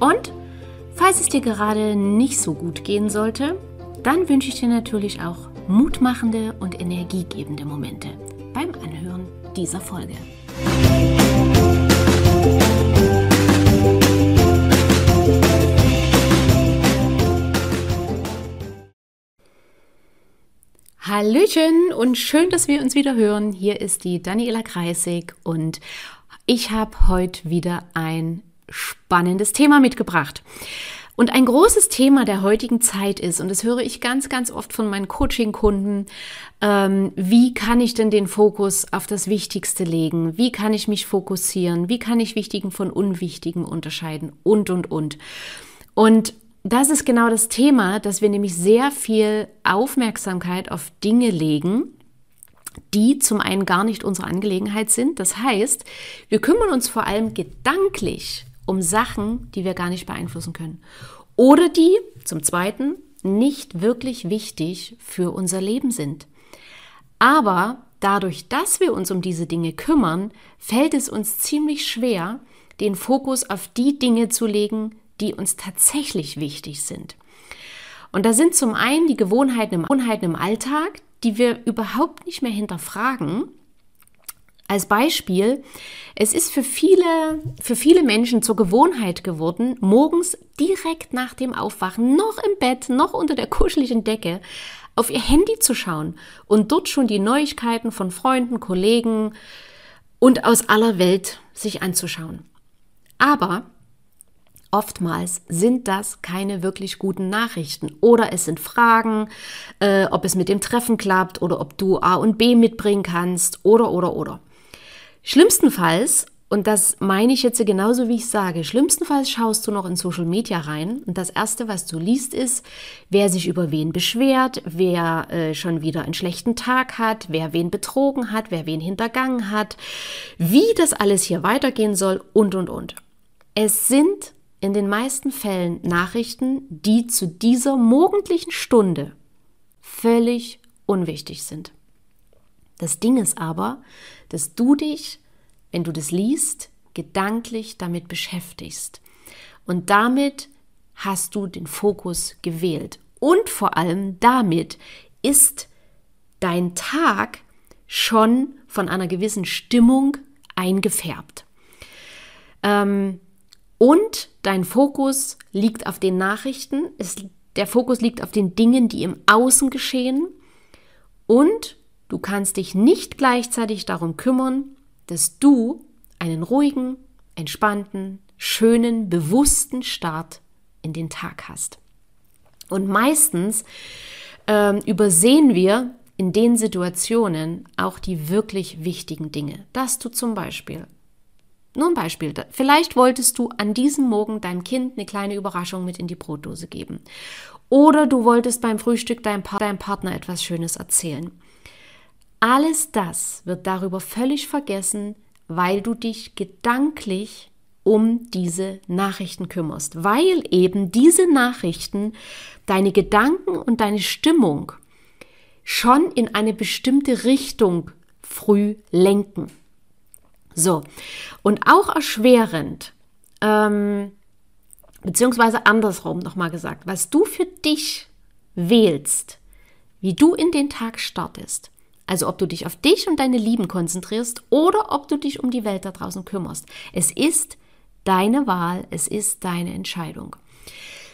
und falls es dir gerade nicht so gut gehen sollte, dann wünsche ich dir natürlich auch mutmachende und energiegebende Momente beim Anhören dieser Folge. Hallöchen und schön, dass wir uns wieder hören. Hier ist die Daniela Kreisig und ich habe heute wieder ein spannendes Thema mitgebracht. Und ein großes Thema der heutigen Zeit ist, und das höre ich ganz, ganz oft von meinen Coaching-Kunden, ähm, wie kann ich denn den Fokus auf das Wichtigste legen? Wie kann ich mich fokussieren? Wie kann ich Wichtigen von Unwichtigen unterscheiden? Und, und, und. Und das ist genau das Thema, dass wir nämlich sehr viel Aufmerksamkeit auf Dinge legen, die zum einen gar nicht unsere Angelegenheit sind. Das heißt, wir kümmern uns vor allem gedanklich um Sachen, die wir gar nicht beeinflussen können. Oder die, zum Zweiten, nicht wirklich wichtig für unser Leben sind. Aber dadurch, dass wir uns um diese Dinge kümmern, fällt es uns ziemlich schwer, den Fokus auf die Dinge zu legen, die uns tatsächlich wichtig sind. Und da sind zum einen die Gewohnheiten im, Gewohnheiten im Alltag, die wir überhaupt nicht mehr hinterfragen als Beispiel, es ist für viele, für viele Menschen zur Gewohnheit geworden, morgens direkt nach dem Aufwachen, noch im Bett, noch unter der kuscheligen Decke, auf ihr Handy zu schauen und dort schon die Neuigkeiten von Freunden, Kollegen und aus aller Welt sich anzuschauen. Aber Oftmals sind das keine wirklich guten Nachrichten oder es sind Fragen, äh, ob es mit dem Treffen klappt oder ob du A und B mitbringen kannst oder oder oder. Schlimmstenfalls, und das meine ich jetzt genauso wie ich sage, schlimmstenfalls schaust du noch in Social Media rein und das Erste, was du liest, ist, wer sich über wen beschwert, wer äh, schon wieder einen schlechten Tag hat, wer wen betrogen hat, wer wen hintergangen hat, wie das alles hier weitergehen soll und, und, und. Es sind in den meisten Fällen Nachrichten, die zu dieser morgendlichen Stunde völlig unwichtig sind. Das Ding ist aber, dass du dich, wenn du das liest, gedanklich damit beschäftigst. Und damit hast du den Fokus gewählt. Und vor allem damit ist dein Tag schon von einer gewissen Stimmung eingefärbt. Ähm, und dein Fokus liegt auf den Nachrichten, es, der Fokus liegt auf den Dingen, die im Außen geschehen. Und Du kannst dich nicht gleichzeitig darum kümmern, dass du einen ruhigen, entspannten, schönen, bewussten Start in den Tag hast. Und meistens äh, übersehen wir in den Situationen auch die wirklich wichtigen Dinge. Dass du zum Beispiel, nur ein Beispiel, vielleicht wolltest du an diesem Morgen deinem Kind eine kleine Überraschung mit in die Brotdose geben. Oder du wolltest beim Frühstück deinem, pa deinem Partner etwas Schönes erzählen. Alles das wird darüber völlig vergessen, weil du dich gedanklich um diese Nachrichten kümmerst, weil eben diese Nachrichten deine Gedanken und deine Stimmung schon in eine bestimmte Richtung früh lenken. So, und auch erschwerend, ähm, beziehungsweise andersrum nochmal gesagt, was du für dich wählst, wie du in den Tag startest, also ob du dich auf dich und deine Lieben konzentrierst oder ob du dich um die Welt da draußen kümmerst. Es ist deine Wahl, es ist deine Entscheidung.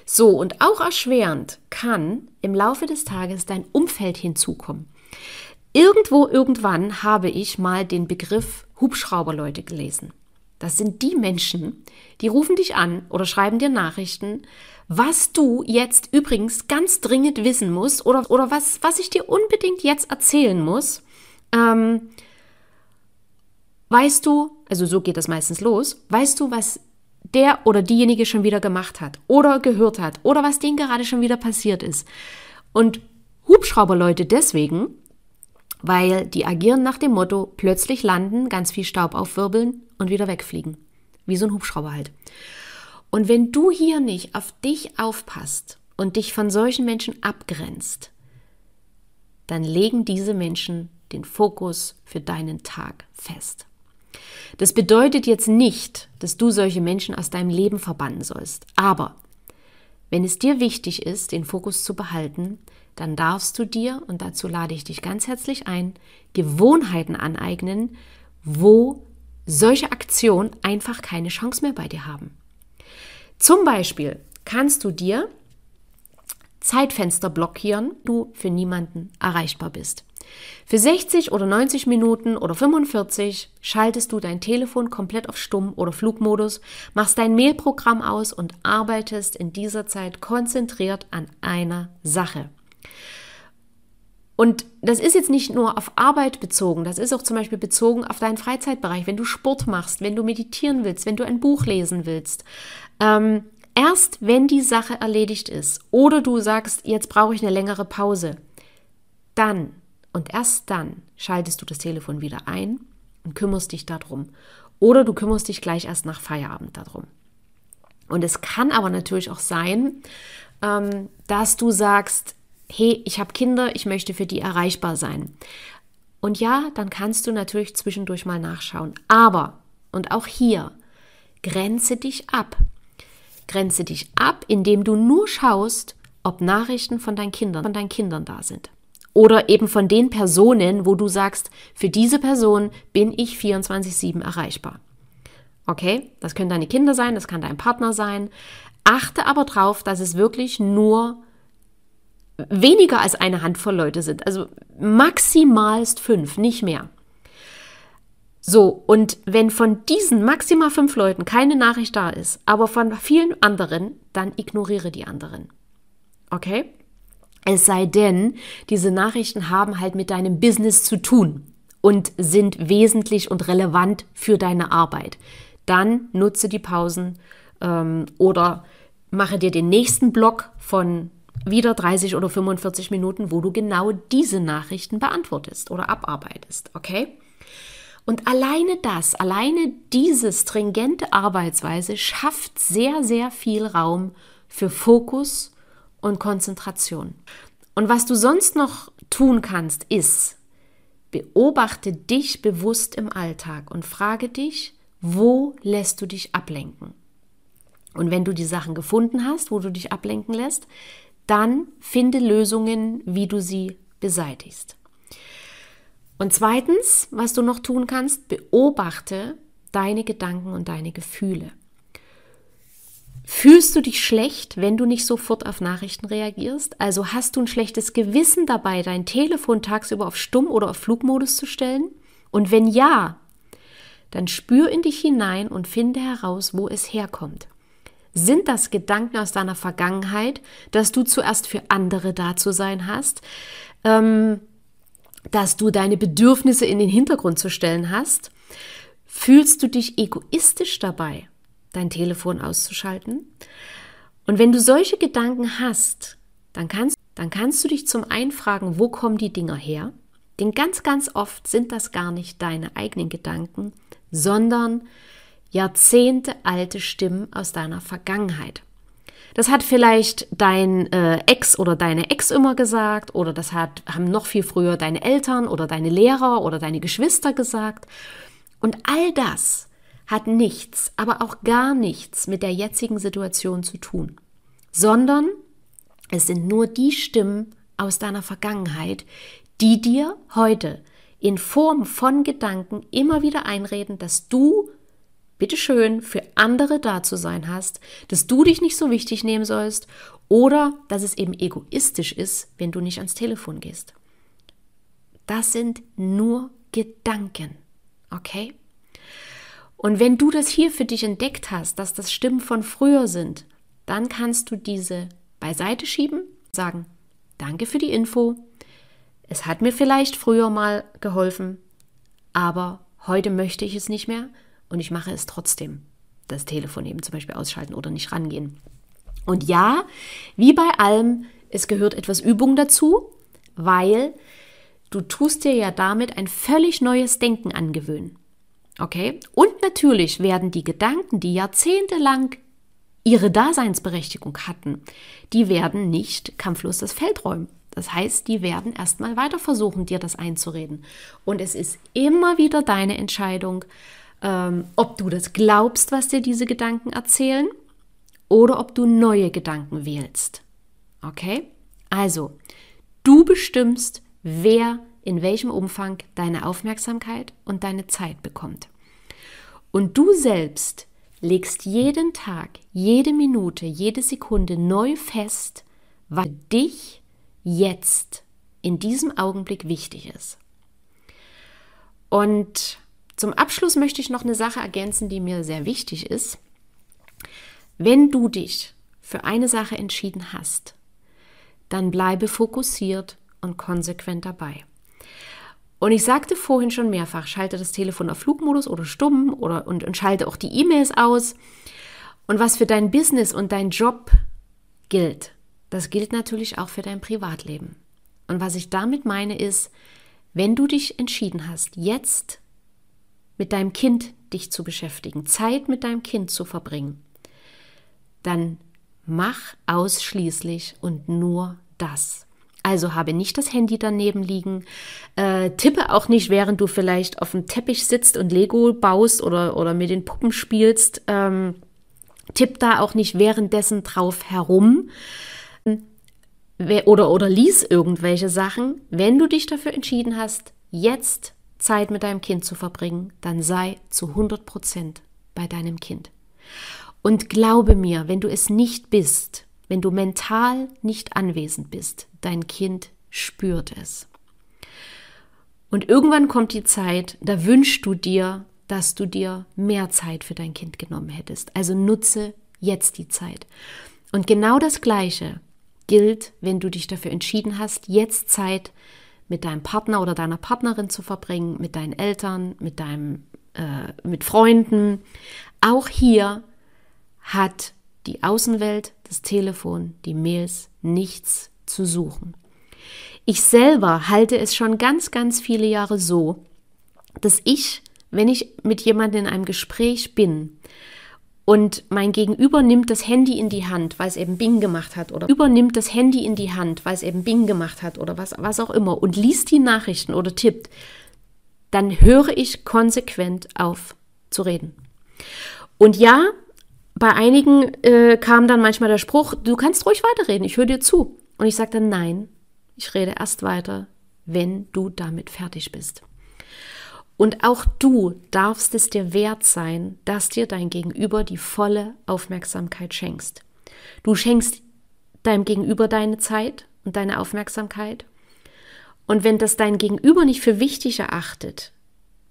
So, und auch erschwerend kann im Laufe des Tages dein Umfeld hinzukommen. Irgendwo, irgendwann habe ich mal den Begriff Hubschrauberleute gelesen. Das sind die Menschen, die rufen dich an oder schreiben dir Nachrichten, was du jetzt übrigens ganz dringend wissen musst oder, oder was, was ich dir unbedingt jetzt erzählen muss. Ähm, weißt du, also so geht das meistens los, weißt du, was der oder diejenige schon wieder gemacht hat oder gehört hat oder was denen gerade schon wieder passiert ist. Und Hubschrauberleute deswegen, weil die agieren nach dem Motto, plötzlich landen, ganz viel Staub aufwirbeln und wieder wegfliegen. Wie so ein Hubschrauber halt. Und wenn du hier nicht auf dich aufpasst und dich von solchen Menschen abgrenzt, dann legen diese Menschen den Fokus für deinen Tag fest. Das bedeutet jetzt nicht, dass du solche Menschen aus deinem Leben verbannen sollst. Aber wenn es dir wichtig ist, den Fokus zu behalten, dann darfst du dir, und dazu lade ich dich ganz herzlich ein, Gewohnheiten aneignen, wo solche Aktionen einfach keine Chance mehr bei dir haben. Zum Beispiel kannst du dir Zeitfenster blockieren, du für niemanden erreichbar bist. Für 60 oder 90 Minuten oder 45 schaltest du dein Telefon komplett auf Stumm oder Flugmodus, machst dein Mailprogramm aus und arbeitest in dieser Zeit konzentriert an einer Sache. Und das ist jetzt nicht nur auf Arbeit bezogen, das ist auch zum Beispiel bezogen auf deinen Freizeitbereich, wenn du Sport machst, wenn du meditieren willst, wenn du ein Buch lesen willst. Ähm, erst wenn die Sache erledigt ist oder du sagst, jetzt brauche ich eine längere Pause, dann und erst dann schaltest du das Telefon wieder ein und kümmerst dich darum. Oder du kümmerst dich gleich erst nach Feierabend darum. Und es kann aber natürlich auch sein, ähm, dass du sagst, hey, ich habe Kinder, ich möchte für die erreichbar sein. Und ja, dann kannst du natürlich zwischendurch mal nachschauen. Aber, und auch hier, grenze dich ab. Grenze dich ab, indem du nur schaust, ob Nachrichten von deinen Kindern, von deinen Kindern da sind. Oder eben von den Personen, wo du sagst, für diese Person bin ich 24-7 erreichbar. Okay, das können deine Kinder sein, das kann dein Partner sein. Achte aber darauf, dass es wirklich nur weniger als eine Handvoll Leute sind. Also maximalst fünf, nicht mehr. So, und wenn von diesen maximal fünf Leuten keine Nachricht da ist, aber von vielen anderen, dann ignoriere die anderen. Okay? Es sei denn, diese Nachrichten haben halt mit deinem Business zu tun und sind wesentlich und relevant für deine Arbeit. Dann nutze die Pausen ähm, oder mache dir den nächsten Block von wieder 30 oder 45 Minuten, wo du genau diese Nachrichten beantwortest oder abarbeitest. Okay? Und alleine das, alleine diese stringente Arbeitsweise schafft sehr, sehr viel Raum für Fokus und Konzentration. Und was du sonst noch tun kannst, ist, beobachte dich bewusst im Alltag und frage dich, wo lässt du dich ablenken? Und wenn du die Sachen gefunden hast, wo du dich ablenken lässt, dann finde Lösungen, wie du sie beseitigst. Und zweitens, was du noch tun kannst, beobachte deine Gedanken und deine Gefühle. Fühlst du dich schlecht, wenn du nicht sofort auf Nachrichten reagierst? Also hast du ein schlechtes Gewissen dabei, dein Telefon tagsüber auf Stumm oder auf Flugmodus zu stellen? Und wenn ja, dann spür in dich hinein und finde heraus, wo es herkommt. Sind das Gedanken aus deiner Vergangenheit, dass du zuerst für andere da zu sein hast, ähm, dass du deine Bedürfnisse in den Hintergrund zu stellen hast? Fühlst du dich egoistisch dabei? dein Telefon auszuschalten. Und wenn du solche Gedanken hast, dann kannst, dann kannst du dich zum einen fragen, wo kommen die Dinger her? Denn ganz, ganz oft sind das gar nicht deine eigenen Gedanken, sondern Jahrzehnte alte Stimmen aus deiner Vergangenheit. Das hat vielleicht dein äh, Ex oder deine Ex immer gesagt oder das hat, haben noch viel früher deine Eltern oder deine Lehrer oder deine Geschwister gesagt. Und all das hat nichts, aber auch gar nichts mit der jetzigen Situation zu tun, sondern es sind nur die Stimmen aus deiner Vergangenheit, die dir heute in Form von Gedanken immer wieder einreden, dass du bitteschön für andere da zu sein hast, dass du dich nicht so wichtig nehmen sollst oder dass es eben egoistisch ist, wenn du nicht ans Telefon gehst. Das sind nur Gedanken, okay? Und wenn du das hier für dich entdeckt hast, dass das Stimmen von früher sind, dann kannst du diese beiseite schieben, sagen, danke für die Info. Es hat mir vielleicht früher mal geholfen, aber heute möchte ich es nicht mehr und ich mache es trotzdem. das Telefon eben zum Beispiel ausschalten oder nicht rangehen. Und ja, wie bei allem, es gehört etwas Übung dazu, weil du tust dir ja damit ein völlig neues Denken angewöhnen. Okay? Und natürlich werden die Gedanken, die jahrzehntelang ihre Daseinsberechtigung hatten, die werden nicht kampflos das Feld räumen. Das heißt, die werden erstmal weiter versuchen, dir das einzureden. Und es ist immer wieder deine Entscheidung, ähm, ob du das glaubst, was dir diese Gedanken erzählen, oder ob du neue Gedanken wählst. Okay? Also, du bestimmst, wer in welchem Umfang deine Aufmerksamkeit und deine Zeit bekommt. Und du selbst legst jeden Tag, jede Minute, jede Sekunde neu fest, was dich jetzt in diesem Augenblick wichtig ist. Und zum Abschluss möchte ich noch eine Sache ergänzen, die mir sehr wichtig ist. Wenn du dich für eine Sache entschieden hast, dann bleibe fokussiert und konsequent dabei. Und ich sagte vorhin schon mehrfach, schalte das Telefon auf Flugmodus oder stumm oder, und, und schalte auch die E-Mails aus. Und was für dein Business und dein Job gilt, das gilt natürlich auch für dein Privatleben. Und was ich damit meine ist, wenn du dich entschieden hast, jetzt mit deinem Kind dich zu beschäftigen, Zeit mit deinem Kind zu verbringen, dann mach ausschließlich und nur das. Also habe nicht das Handy daneben liegen, äh, tippe auch nicht, während du vielleicht auf dem Teppich sitzt und Lego baust oder, oder mit den Puppen spielst. Ähm, tipp da auch nicht währenddessen drauf herum oder, oder lies irgendwelche Sachen. Wenn du dich dafür entschieden hast, jetzt Zeit mit deinem Kind zu verbringen, dann sei zu 100 Prozent bei deinem Kind. Und glaube mir, wenn du es nicht bist, wenn du mental nicht anwesend bist, dein Kind spürt es. Und irgendwann kommt die Zeit, da wünschst du dir, dass du dir mehr Zeit für dein Kind genommen hättest. Also nutze jetzt die Zeit. Und genau das Gleiche gilt, wenn du dich dafür entschieden hast, jetzt Zeit mit deinem Partner oder deiner Partnerin zu verbringen, mit deinen Eltern, mit deinem, äh, mit Freunden. Auch hier hat die Außenwelt, das Telefon, die Mails nichts zu suchen. Ich selber halte es schon ganz, ganz viele Jahre so, dass ich, wenn ich mit jemandem in einem Gespräch bin und mein Gegenüber nimmt das Handy in die Hand, weil es eben Bing gemacht hat, oder übernimmt das Handy in die Hand, weil es eben Bing gemacht hat, oder was, was auch immer, und liest die Nachrichten oder tippt, dann höre ich konsequent auf zu reden. Und ja, bei einigen äh, kam dann manchmal der Spruch, du kannst ruhig weiterreden, ich höre dir zu. Und ich sagte, nein, ich rede erst weiter, wenn du damit fertig bist. Und auch du darfst es dir wert sein, dass dir dein Gegenüber die volle Aufmerksamkeit schenkst. Du schenkst deinem Gegenüber deine Zeit und deine Aufmerksamkeit. Und wenn das dein Gegenüber nicht für wichtig erachtet,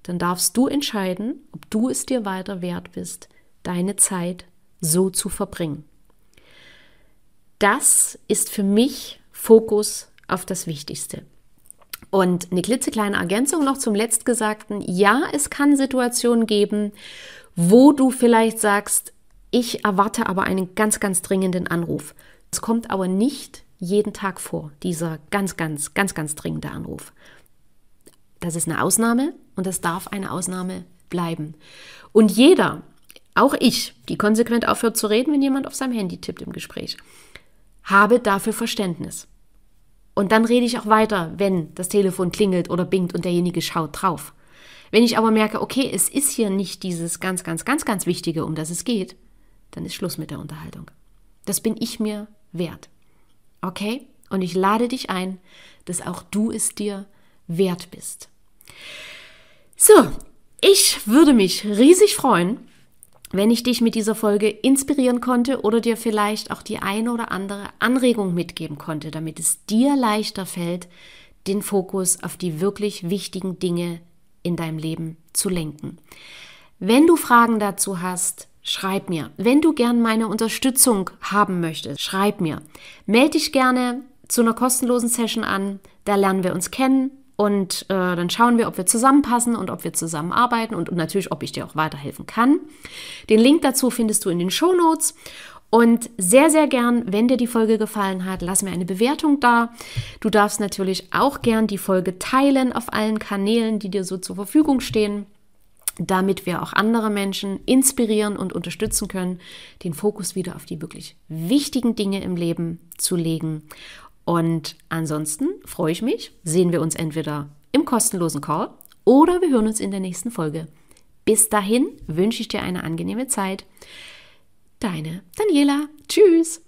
dann darfst du entscheiden, ob du es dir weiter wert bist, deine Zeit so zu verbringen. Das ist für mich Fokus auf das Wichtigste. Und eine klitzekleine Ergänzung noch zum Letztgesagten. Ja, es kann Situationen geben, wo du vielleicht sagst, ich erwarte aber einen ganz, ganz dringenden Anruf. Es kommt aber nicht jeden Tag vor, dieser ganz, ganz, ganz, ganz dringende Anruf. Das ist eine Ausnahme und das darf eine Ausnahme bleiben. Und jeder, auch ich, die konsequent aufhört zu reden, wenn jemand auf seinem Handy tippt im Gespräch, habe dafür Verständnis. Und dann rede ich auch weiter, wenn das Telefon klingelt oder bingt und derjenige schaut drauf. Wenn ich aber merke, okay, es ist hier nicht dieses ganz, ganz, ganz, ganz Wichtige, um das es geht, dann ist Schluss mit der Unterhaltung. Das bin ich mir wert. Okay? Und ich lade dich ein, dass auch du es dir wert bist. So, ich würde mich riesig freuen, wenn ich dich mit dieser Folge inspirieren konnte oder dir vielleicht auch die eine oder andere Anregung mitgeben konnte, damit es dir leichter fällt, den Fokus auf die wirklich wichtigen Dinge in deinem Leben zu lenken. Wenn du Fragen dazu hast, schreib mir. Wenn du gern meine Unterstützung haben möchtest, schreib mir. Melde dich gerne zu einer kostenlosen Session an, da lernen wir uns kennen und äh, dann schauen wir, ob wir zusammenpassen und ob wir zusammenarbeiten und, und natürlich, ob ich dir auch weiterhelfen kann. Den Link dazu findest du in den Show Notes. Und sehr, sehr gern, wenn dir die Folge gefallen hat, lass mir eine Bewertung da. Du darfst natürlich auch gern die Folge teilen auf allen Kanälen, die dir so zur Verfügung stehen, damit wir auch andere Menschen inspirieren und unterstützen können, den Fokus wieder auf die wirklich wichtigen Dinge im Leben zu legen und ansonsten freue ich mich, sehen wir uns entweder im kostenlosen Call oder wir hören uns in der nächsten Folge. Bis dahin wünsche ich dir eine angenehme Zeit. Deine Daniela. Tschüss.